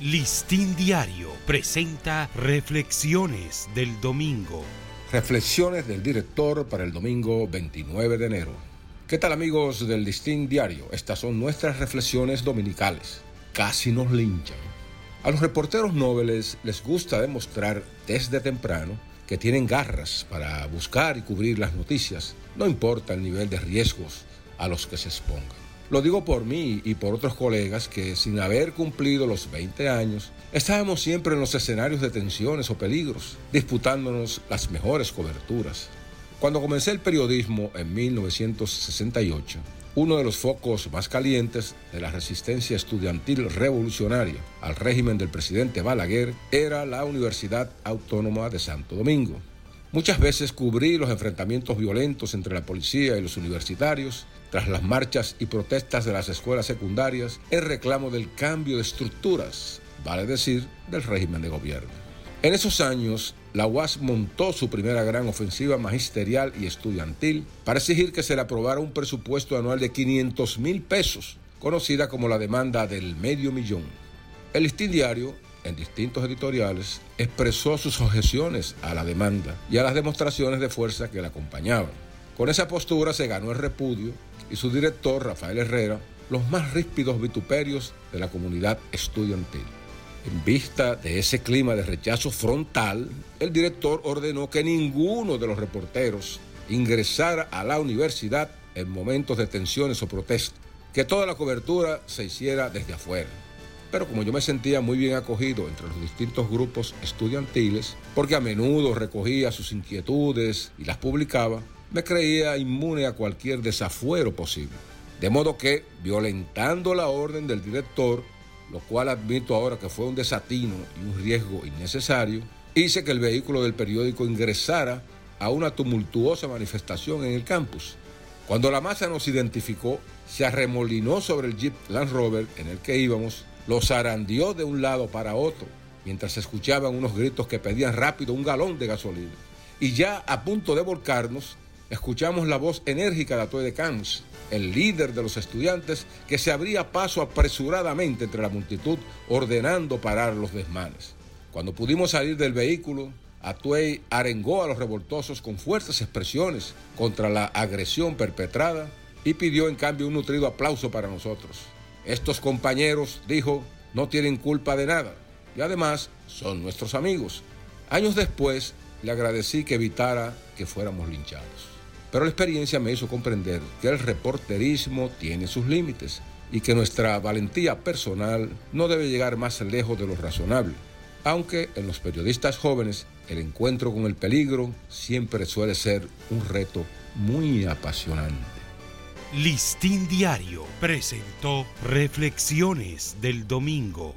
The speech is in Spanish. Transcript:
Listín Diario presenta Reflexiones del Domingo. Reflexiones del director para el domingo 29 de enero. ¿Qué tal amigos del Listín Diario? Estas son nuestras reflexiones dominicales. Casi nos linchan. A los reporteros nobles les gusta demostrar desde temprano que tienen garras para buscar y cubrir las noticias, no importa el nivel de riesgos a los que se expongan. Lo digo por mí y por otros colegas que sin haber cumplido los 20 años, estábamos siempre en los escenarios de tensiones o peligros, disputándonos las mejores coberturas. Cuando comencé el periodismo en 1968, uno de los focos más calientes de la resistencia estudiantil revolucionaria al régimen del presidente Balaguer era la Universidad Autónoma de Santo Domingo. Muchas veces cubrí los enfrentamientos violentos entre la policía y los universitarios tras las marchas y protestas de las escuelas secundarias en reclamo del cambio de estructuras, vale decir, del régimen de gobierno. En esos años, la UAS montó su primera gran ofensiva magisterial y estudiantil para exigir que se le aprobara un presupuesto anual de 500 mil pesos, conocida como la demanda del medio millón. El listín diario en distintos editoriales, expresó sus objeciones a la demanda y a las demostraciones de fuerza que la acompañaban. Con esa postura se ganó el repudio y su director, Rafael Herrera, los más ríspidos vituperios de la comunidad estudiantil. En vista de ese clima de rechazo frontal, el director ordenó que ninguno de los reporteros ingresara a la universidad en momentos de tensiones o protestas, que toda la cobertura se hiciera desde afuera. Pero como yo me sentía muy bien acogido entre los distintos grupos estudiantiles, porque a menudo recogía sus inquietudes y las publicaba, me creía inmune a cualquier desafuero posible. De modo que, violentando la orden del director, lo cual admito ahora que fue un desatino y un riesgo innecesario, hice que el vehículo del periódico ingresara a una tumultuosa manifestación en el campus. Cuando la masa nos identificó, se arremolinó sobre el Jeep Land Rover en el que íbamos lo zarandeó de un lado para otro, mientras escuchaban unos gritos que pedían rápido un galón de gasolina. Y ya a punto de volcarnos, escuchamos la voz enérgica de Atoy de Camps, el líder de los estudiantes, que se abría paso apresuradamente entre la multitud, ordenando parar los desmanes. Cuando pudimos salir del vehículo, Atuey arengó a los revoltosos con fuertes expresiones contra la agresión perpetrada y pidió en cambio un nutrido aplauso para nosotros. Estos compañeros, dijo, no tienen culpa de nada y además son nuestros amigos. Años después le agradecí que evitara que fuéramos linchados. Pero la experiencia me hizo comprender que el reporterismo tiene sus límites y que nuestra valentía personal no debe llegar más lejos de lo razonable, aunque en los periodistas jóvenes el encuentro con el peligro siempre suele ser un reto muy apasionante. Listín Diario presentó Reflexiones del Domingo.